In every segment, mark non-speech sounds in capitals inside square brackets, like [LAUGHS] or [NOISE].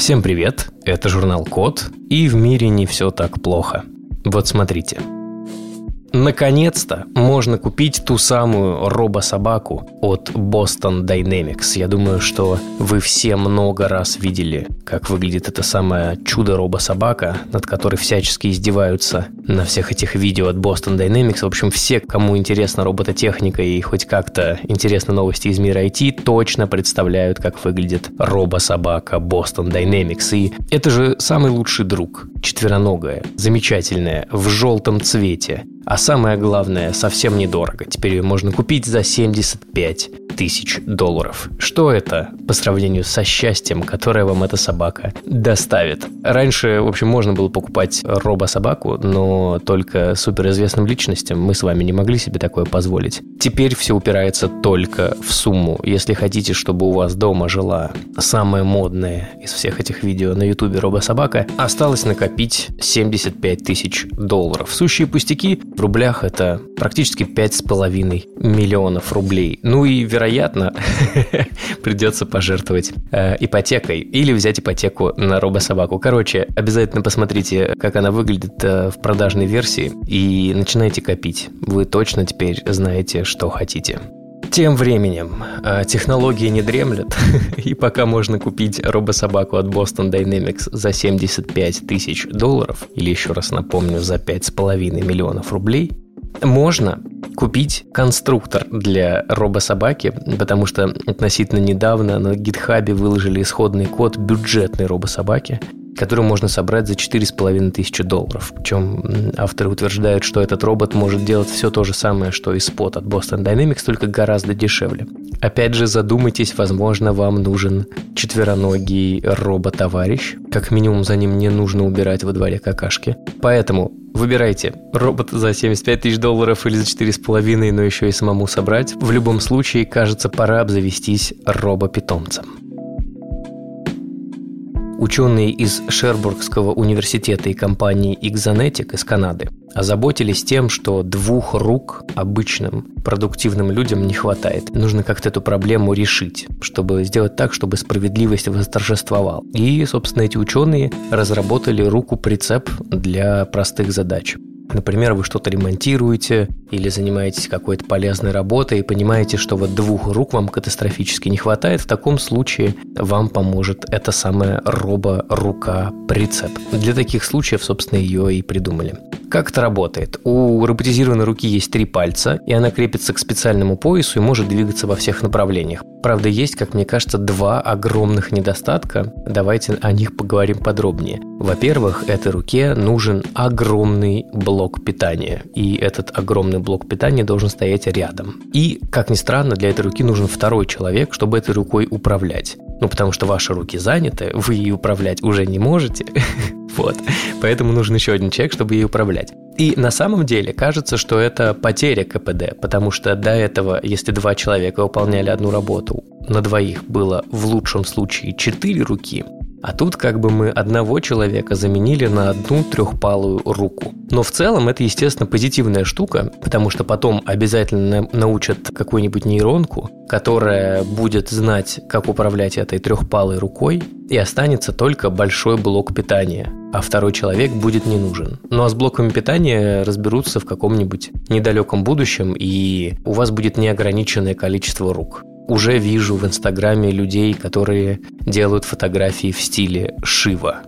Всем привет, это журнал Код, и в мире не все так плохо. Вот смотрите – Наконец-то можно купить ту самую робособаку от Boston Dynamics. Я думаю, что вы все много раз видели, как выглядит эта самая чудо-робособака, над которой всячески издеваются на всех этих видео от Boston Dynamics. В общем, все, кому интересна робототехника и хоть как-то интересны новости из мира IT, точно представляют, как выглядит робособака Boston Dynamics. И это же самый лучший друг, четвероногая, замечательная, в желтом цвете. А самое главное, совсем недорого. Теперь ее можно купить за 75 тысяч долларов. Что это по сравнению со счастьем, которое вам эта собака доставит? Раньше, в общем, можно было покупать робо-собаку, но только суперизвестным личностям мы с вами не могли себе такое позволить. Теперь все упирается только в сумму. Если хотите, чтобы у вас дома жила самая модная из всех этих видео на ютубе робо-собака, осталось накопить 75 тысяч долларов. Сущие пустяки в рублях это практически 5,5 миллионов рублей. Ну и, вероятно, [LAUGHS] придется пожертвовать э, ипотекой или взять ипотеку на робособаку. Короче, обязательно посмотрите, как она выглядит э, в продажной версии и начинайте копить. Вы точно теперь знаете, что хотите. Тем временем э, технологии не дремлят, [LAUGHS] и пока можно купить робособаку от Boston Dynamics за 75 тысяч долларов, или еще раз напомню, за 5,5 миллионов рублей, можно купить конструктор для робособаки, потому что относительно недавно на гитхабе выложили исходный код бюджетной робособаки, которую можно собрать за 4,5 тысячи долларов. Причем авторы утверждают, что этот робот может делать все то же самое, что и спот от Boston Dynamics, только гораздо дешевле. Опять же, задумайтесь, возможно, вам нужен четвероногий робот-товарищ. Как минимум, за ним не нужно убирать во дворе какашки. Поэтому Выбирайте, робот за 75 тысяч долларов или за 4,5, но еще и самому собрать. В любом случае, кажется, пора обзавестись робопитомцем. Ученые из Шербургского университета и компании Exonetic из Канады озаботились тем, что двух рук обычным продуктивным людям не хватает. Нужно как-то эту проблему решить, чтобы сделать так, чтобы справедливость восторжествовала. И, собственно, эти ученые разработали руку-прицеп для простых задач. Например, вы что-то ремонтируете или занимаетесь какой-то полезной работой и понимаете, что вот двух рук вам катастрофически не хватает, в таком случае вам поможет эта самая робо-рука-прицеп. Для таких случаев, собственно, ее и придумали. Как это работает? У роботизированной руки есть три пальца, и она крепится к специальному поясу и может двигаться во всех направлениях. Правда, есть, как мне кажется, два огромных недостатка. Давайте о них поговорим подробнее. Во-первых, этой руке нужен огромный блок питания, и этот огромный блок питания должен стоять рядом. И, как ни странно, для этой руки нужен второй человек, чтобы этой рукой управлять. Ну, потому что ваши руки заняты, вы ей управлять уже не можете. [LAUGHS] Вот. Поэтому нужен еще один человек, чтобы ей управлять. И на самом деле кажется, что это потеря КПД, потому что до этого, если два человека выполняли одну работу, на двоих было в лучшем случае четыре руки, а тут как бы мы одного человека заменили на одну трехпалую руку. Но в целом это, естественно, позитивная штука, потому что потом обязательно научат какую-нибудь нейронку, которая будет знать, как управлять этой трехпалой рукой, и останется только большой блок питания, а второй человек будет не нужен. Ну а с блоками питания разберутся в каком-нибудь недалеком будущем, и у вас будет неограниченное количество рук уже вижу в Инстаграме людей, которые делают фотографии в стиле Шива.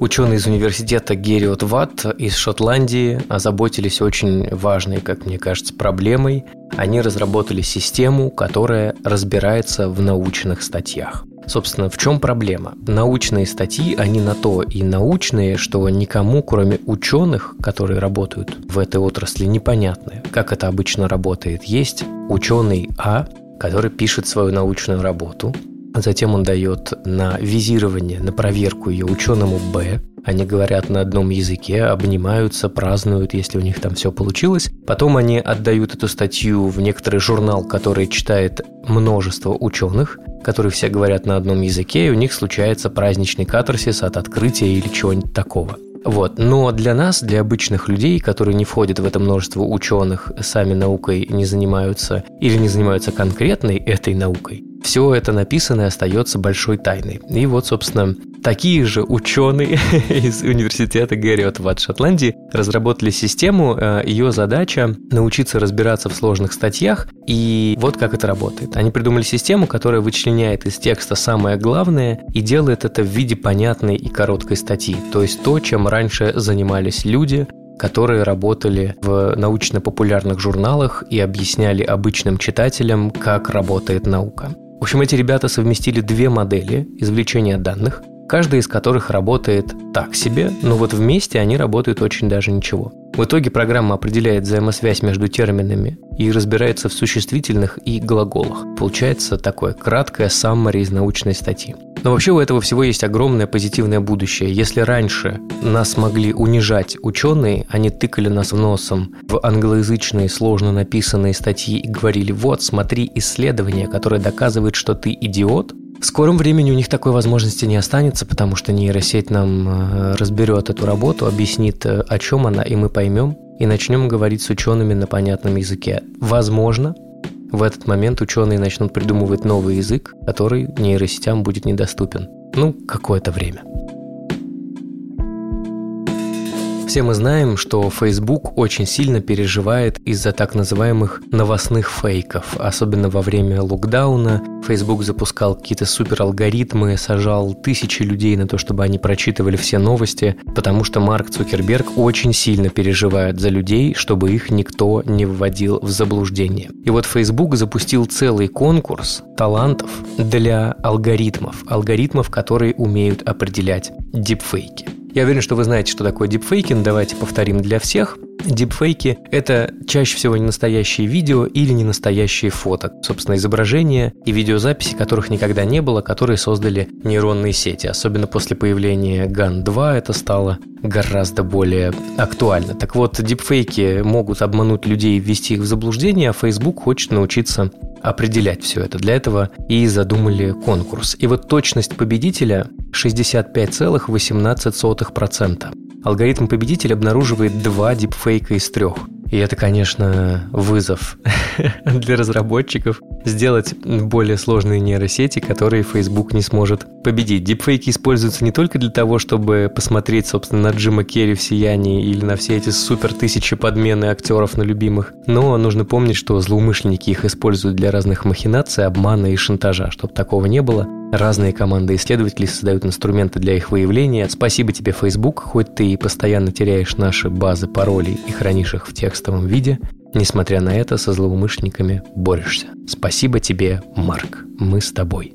Ученые из университета Гериот Ватт из Шотландии озаботились очень важной, как мне кажется, проблемой. Они разработали систему, которая разбирается в научных статьях. Собственно, в чем проблема? Научные статьи, они на то и научные, что никому, кроме ученых, которые работают в этой отрасли, непонятны. Как это обычно работает? Есть ученый А, который пишет свою научную работу, затем он дает на визирование, на проверку ее ученому Б, они говорят на одном языке, обнимаются, празднуют, если у них там все получилось. Потом они отдают эту статью в некоторый журнал, который читает множество ученых, которые все говорят на одном языке, и у них случается праздничный катарсис от открытия или чего-нибудь такого. Вот. Но для нас, для обычных людей, которые не входят в это множество ученых, сами наукой не занимаются или не занимаются конкретной этой наукой, все это написано и остается большой тайной. И вот, собственно, такие же ученые [LAUGHS] из университета Гэриот в Шотландии разработали систему. Э, Ее задача научиться разбираться в сложных статьях. И вот как это работает. Они придумали систему, которая вычленяет из текста самое главное и делает это в виде понятной и короткой статьи. То есть то, чем раньше занимались люди, которые работали в научно-популярных журналах и объясняли обычным читателям, как работает наука. В общем, эти ребята совместили две модели извлечения данных, каждая из которых работает так себе, но вот вместе они работают очень даже ничего. В итоге программа определяет взаимосвязь между терминами и разбирается в существительных и глаголах. Получается такое краткое саммари из научной статьи. Но вообще у этого всего есть огромное позитивное будущее. Если раньше нас могли унижать ученые, они тыкали нас в носом в англоязычные сложно написанные статьи и говорили «Вот, смотри исследование, которое доказывает, что ты идиот», в скором времени у них такой возможности не останется, потому что нейросеть нам э, разберет эту работу, объяснит, э, о чем она, и мы поймем, и начнем говорить с учеными на понятном языке. Возможно, в этот момент ученые начнут придумывать новый язык, который нейросетям будет недоступен. Ну, какое-то время. Все мы знаем, что Facebook очень сильно переживает из-за так называемых новостных фейков. Особенно во время локдауна Facebook запускал какие-то супер алгоритмы, сажал тысячи людей на то, чтобы они прочитывали все новости, потому что Марк Цукерберг очень сильно переживает за людей, чтобы их никто не вводил в заблуждение. И вот Facebook запустил целый конкурс талантов для алгоритмов, алгоритмов, которые умеют определять дипфейки. Я уверен, что вы знаете, что такое дипфейки, но давайте повторим для всех. Дипфейки – это чаще всего не настоящие видео или не настоящие фото. Собственно, изображения и видеозаписи, которых никогда не было, которые создали нейронные сети. Особенно после появления GAN 2 это стало гораздо более актуально. Так вот, дипфейки могут обмануть людей и ввести их в заблуждение, а Facebook хочет научиться определять все это. Для этого и задумали конкурс. И вот точность победителя 65,18%. Алгоритм победителя обнаруживает два дипфейка из трех. И это, конечно, вызов [LAUGHS] для разработчиков сделать более сложные нейросети, которые Facebook не сможет победить. Дипфейки используются не только для того, чтобы посмотреть, собственно, на Джима Керри в «Сиянии» или на все эти супер тысячи подмены актеров на любимых, но нужно помнить, что злоумышленники их используют для разных махинаций, обмана и шантажа. Чтобы такого не было, разные команды исследователей создают инструменты для их выявления. Спасибо тебе, Facebook, хоть ты и постоянно теряешь наши базы паролей и хранишь их в текстовом виде, Несмотря на это, со злоумышленниками борешься. Спасибо тебе, Марк. Мы с тобой.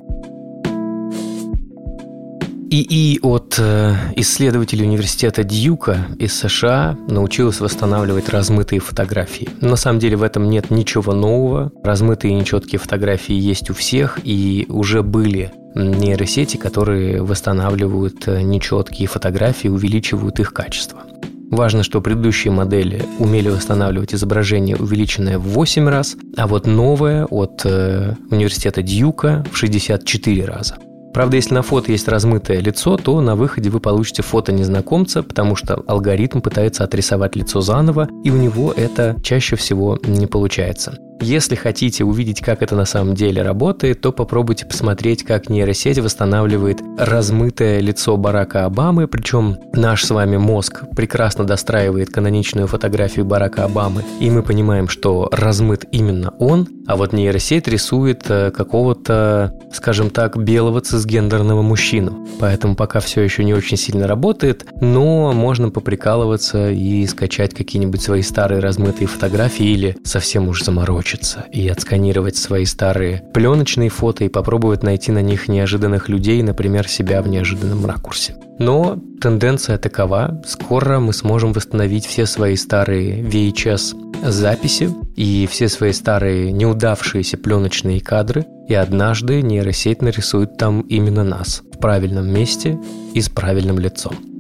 ИИ от э, исследователей университета Дьюка из США научилась восстанавливать размытые фотографии. На самом деле в этом нет ничего нового. Размытые и нечеткие фотографии есть у всех, и уже были нейросети, которые восстанавливают э, нечеткие фотографии, увеличивают их качество. Важно, что предыдущие модели умели восстанавливать изображение, увеличенное в 8 раз, а вот новое от э, университета Дьюка в 64 раза. Правда, если на фото есть размытое лицо, то на выходе вы получите фото незнакомца, потому что алгоритм пытается отрисовать лицо заново, и у него это чаще всего не получается. Если хотите увидеть, как это на самом деле работает, то попробуйте посмотреть, как нейросеть восстанавливает размытое лицо Барака Обамы, причем наш с вами мозг прекрасно достраивает каноничную фотографию Барака Обамы, и мы понимаем, что размыт именно он, а вот нейросеть рисует э, какого-то, скажем так, белого цисгендерного мужчину. Поэтому пока все еще не очень сильно работает, но можно поприкалываться и скачать какие-нибудь свои старые размытые фотографии или совсем уж заморочить хочется, и отсканировать свои старые пленочные фото и попробовать найти на них неожиданных людей, например, себя в неожиданном ракурсе. Но тенденция такова, скоро мы сможем восстановить все свои старые VHS записи и все свои старые неудавшиеся пленочные кадры, и однажды нейросеть нарисует там именно нас в правильном месте и с правильным лицом.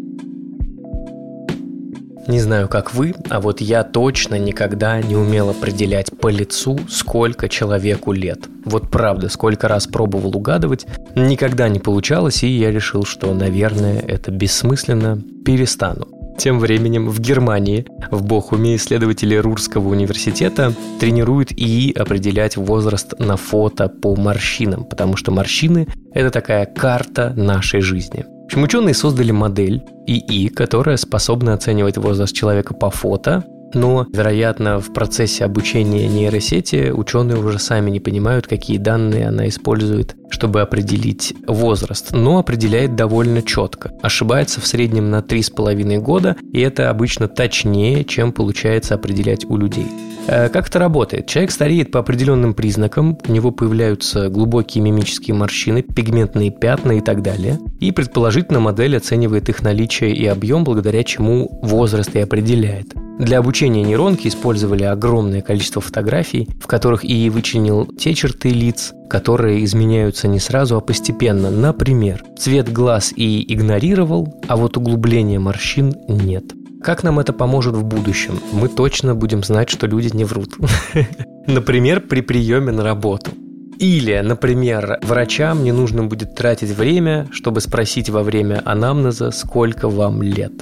Не знаю, как вы, а вот я точно никогда не умел определять по лицу, сколько человеку лет. Вот правда, сколько раз пробовал угадывать, никогда не получалось, и я решил, что, наверное, это бессмысленно, перестану. Тем временем в Германии, в Бохуме, исследователи Рурского университета тренируют ИИ определять возраст на фото по морщинам, потому что морщины – это такая карта нашей жизни. Общем, ученые создали модель ИИ, которая способна оценивать возраст человека по фото, но, вероятно, в процессе обучения нейросети ученые уже сами не понимают, какие данные она использует, чтобы определить возраст, но определяет довольно четко. Ошибается в среднем на 3,5 года, и это обычно точнее, чем получается определять у людей. Э, как это работает? Человек стареет по определенным признакам, у него появляются глубокие мимические морщины, пигментные пятна и так далее. И предположительно модель оценивает их наличие и объем, благодаря чему возраст и определяет. Для обучения нейронки использовали огромное количество фотографий, в которых ИИ вычленил те черты лиц, которые изменяются не сразу, а постепенно. Например, цвет глаз ИИ игнорировал, а вот углубление морщин нет. Как нам это поможет в будущем? Мы точно будем знать, что люди не врут. [LAUGHS] Например, при приеме на работу. Или, например, врачам не нужно будет тратить время, чтобы спросить во время анамнеза, сколько вам лет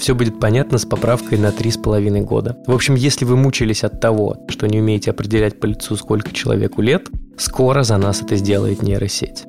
все будет понятно с поправкой на 3,5 года. В общем, если вы мучились от того, что не умеете определять по лицу, сколько человеку лет, скоро за нас это сделает нейросеть.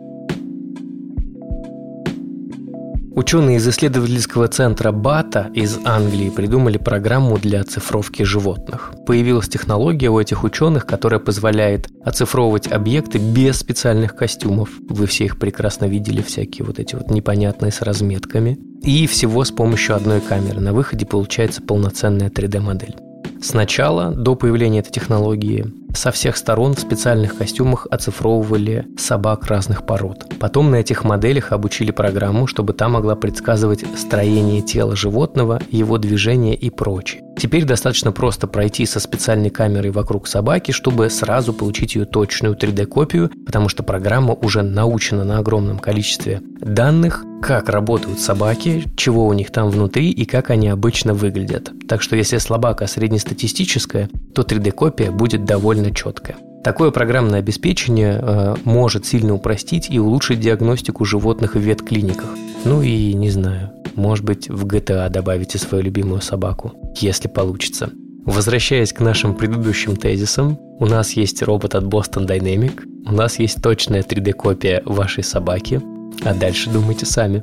Ученые из исследовательского центра БАТа из Англии придумали программу для оцифровки животных. Появилась технология у этих ученых, которая позволяет оцифровывать объекты без специальных костюмов. Вы все их прекрасно видели, всякие вот эти вот непонятные с разметками. И всего с помощью одной камеры. На выходе получается полноценная 3D-модель. Сначала, до появления этой технологии, со всех сторон в специальных костюмах оцифровывали собак разных пород. Потом на этих моделях обучили программу, чтобы та могла предсказывать строение тела животного, его движение и прочее. Теперь достаточно просто пройти со специальной камерой вокруг собаки, чтобы сразу получить ее точную 3D-копию, потому что программа уже научена на огромном количестве данных, как работают собаки, чего у них там внутри и как они обычно выглядят. Так что если собака среднестатистическая, то 3D-копия будет довольно четкая. Такое программное обеспечение э, может сильно упростить и улучшить диагностику животных в ветклиниках. Ну и не знаю, может быть в GTA добавите свою любимую собаку, если получится. Возвращаясь к нашим предыдущим тезисам, у нас есть робот от Boston Dynamic, у нас есть точная 3D-копия вашей собаки, а дальше думайте сами.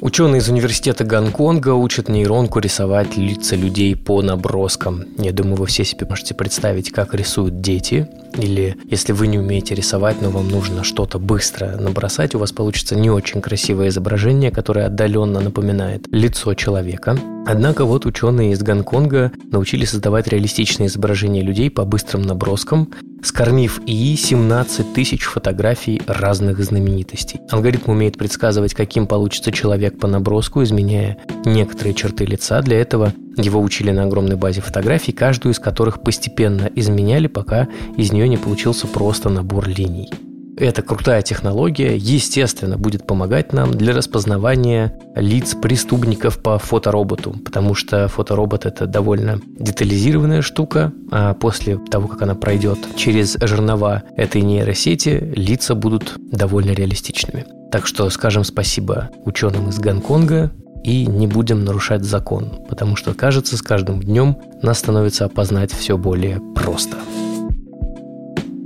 Ученые из университета Гонконга учат нейронку рисовать лица людей по наброскам. Я думаю, вы все себе можете представить, как рисуют дети. Или если вы не умеете рисовать, но вам нужно что-то быстро набросать, у вас получится не очень красивое изображение, которое отдаленно напоминает лицо человека. Однако вот ученые из Гонконга научились создавать реалистичные изображения людей по быстрым наброскам, скормив ИИ 17 тысяч фотографий разных знаменитостей. Алгоритм умеет предсказывать, каким получится человек по наброску, изменяя некоторые черты лица. Для этого его учили на огромной базе фотографий, каждую из которых постепенно изменяли, пока из нее не получился просто набор линий. Эта крутая технология, естественно, будет помогать нам для распознавания лиц преступников по фотороботу, потому что фоторобот это довольно детализированная штука, а после того, как она пройдет через жернова этой нейросети, лица будут довольно реалистичными. Так что скажем спасибо ученым из Гонконга и не будем нарушать закон, потому что, кажется, с каждым днем нас становится опознать все более просто.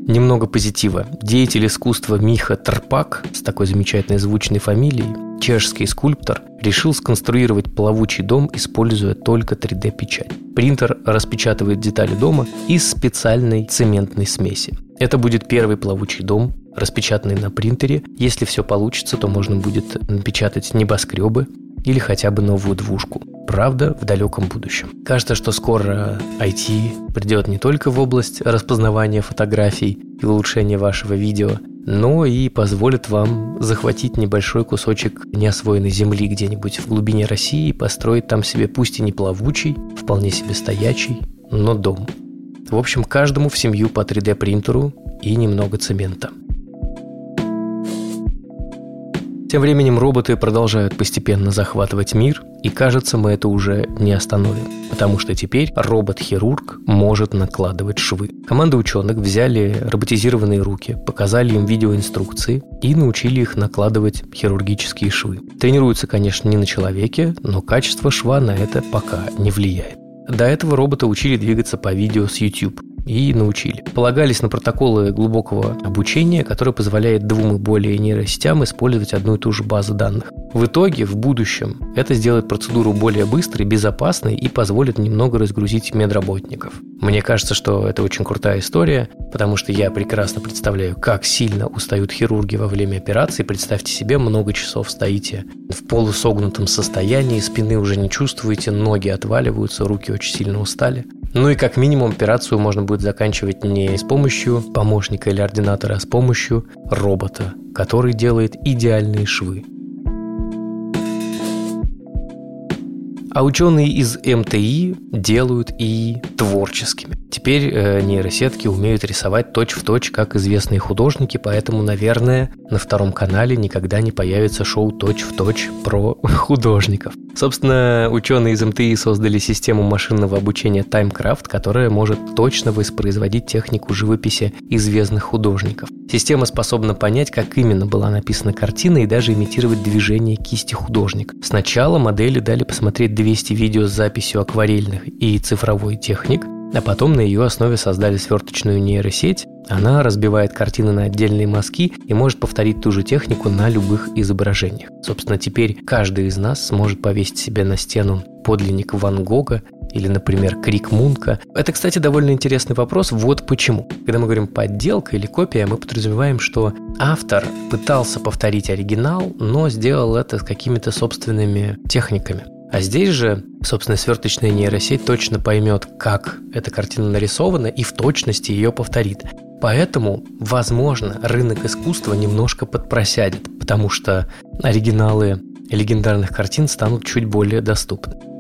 Немного позитива. Деятель искусства Миха Тарпак с такой замечательной звучной фамилией, чешский скульптор, решил сконструировать плавучий дом, используя только 3D-печать. Принтер распечатывает детали дома из специальной цементной смеси. Это будет первый плавучий дом, распечатанный на принтере. Если все получится, то можно будет напечатать небоскребы или хотя бы новую двушку правда в далеком будущем. Кажется, что скоро IT придет не только в область распознавания фотографий и улучшения вашего видео, но и позволит вам захватить небольшой кусочек неосвоенной земли где-нибудь в глубине России и построить там себе пусть и не плавучий, вполне себе стоячий, но дом. В общем, каждому в семью по 3D принтеру и немного цемента – Тем временем роботы продолжают постепенно захватывать мир, и кажется, мы это уже не остановим, потому что теперь робот-хирург может накладывать швы. Команда ученых взяли роботизированные руки, показали им видеоинструкции и научили их накладывать хирургические швы. Тренируются, конечно, не на человеке, но качество шва на это пока не влияет. До этого робота учили двигаться по видео с YouTube и научили. Полагались на протоколы глубокого обучения, которые позволяют двум и более нейросетям использовать одну и ту же базу данных. В итоге, в будущем, это сделает процедуру более быстрой, безопасной и позволит немного разгрузить медработников. Мне кажется, что это очень крутая история, потому что я прекрасно представляю, как сильно устают хирурги во время операции. Представьте себе, много часов стоите в полусогнутом состоянии, спины уже не чувствуете, ноги отваливаются, руки очень сильно устали. Ну и как минимум операцию можно будет заканчивать не с помощью помощника или ординатора, а с помощью робота, который делает идеальные швы. А ученые из МТИ делают и творческими. Теперь э, нейросетки умеют рисовать точь-в-точь, как известные художники, поэтому, наверное, на втором канале никогда не появится шоу точь-в-точь про [LAUGHS] художников. Собственно, ученые из МТИ создали систему машинного обучения TimeCraft, которая может точно воспроизводить технику живописи известных художников. Система способна понять, как именно была написана картина и даже имитировать движение кисти художника. Сначала модели дали посмотреть 200 видео с записью акварельных и цифровой техник, а потом на ее основе создали сверточную нейросеть. Она разбивает картины на отдельные мазки и может повторить ту же технику на любых изображениях. Собственно, теперь каждый из нас сможет повесить себе на стену подлинник Ван Гога или, например, Крик Мунка. Это, кстати, довольно интересный вопрос. Вот почему. Когда мы говорим подделка или копия, мы подразумеваем, что автор пытался повторить оригинал, но сделал это с какими-то собственными техниками. А здесь же, собственно, сверточная нейросеть точно поймет, как эта картина нарисована и в точности ее повторит. Поэтому, возможно, рынок искусства немножко подпросядет, потому что оригиналы легендарных картин станут чуть более доступны.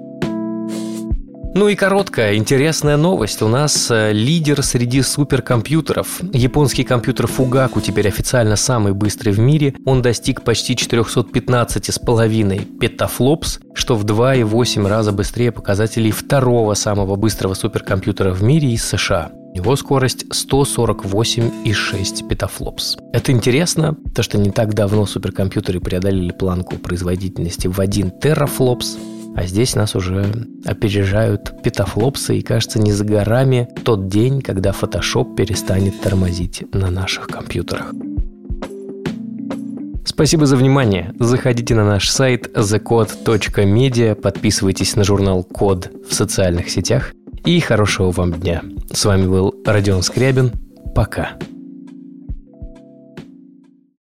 Ну и короткая, интересная новость. У нас э, лидер среди суперкомпьютеров. Японский компьютер Fugaku теперь официально самый быстрый в мире. Он достиг почти 415,5 петафлопс, что в 2,8 раза быстрее показателей второго самого быстрого суперкомпьютера в мире из США. Его скорость 148,6 петафлопс. Это интересно, то что не так давно суперкомпьютеры преодолели планку производительности в 1 терафлопс, а здесь нас уже опережают петафлопсы, и кажется, не за горами тот день, когда Photoshop перестанет тормозить на наших компьютерах. Спасибо за внимание. Заходите на наш сайт thecode.media, подписывайтесь на журнал Код в социальных сетях и хорошего вам дня. С вами был Родион Скрябин. Пока.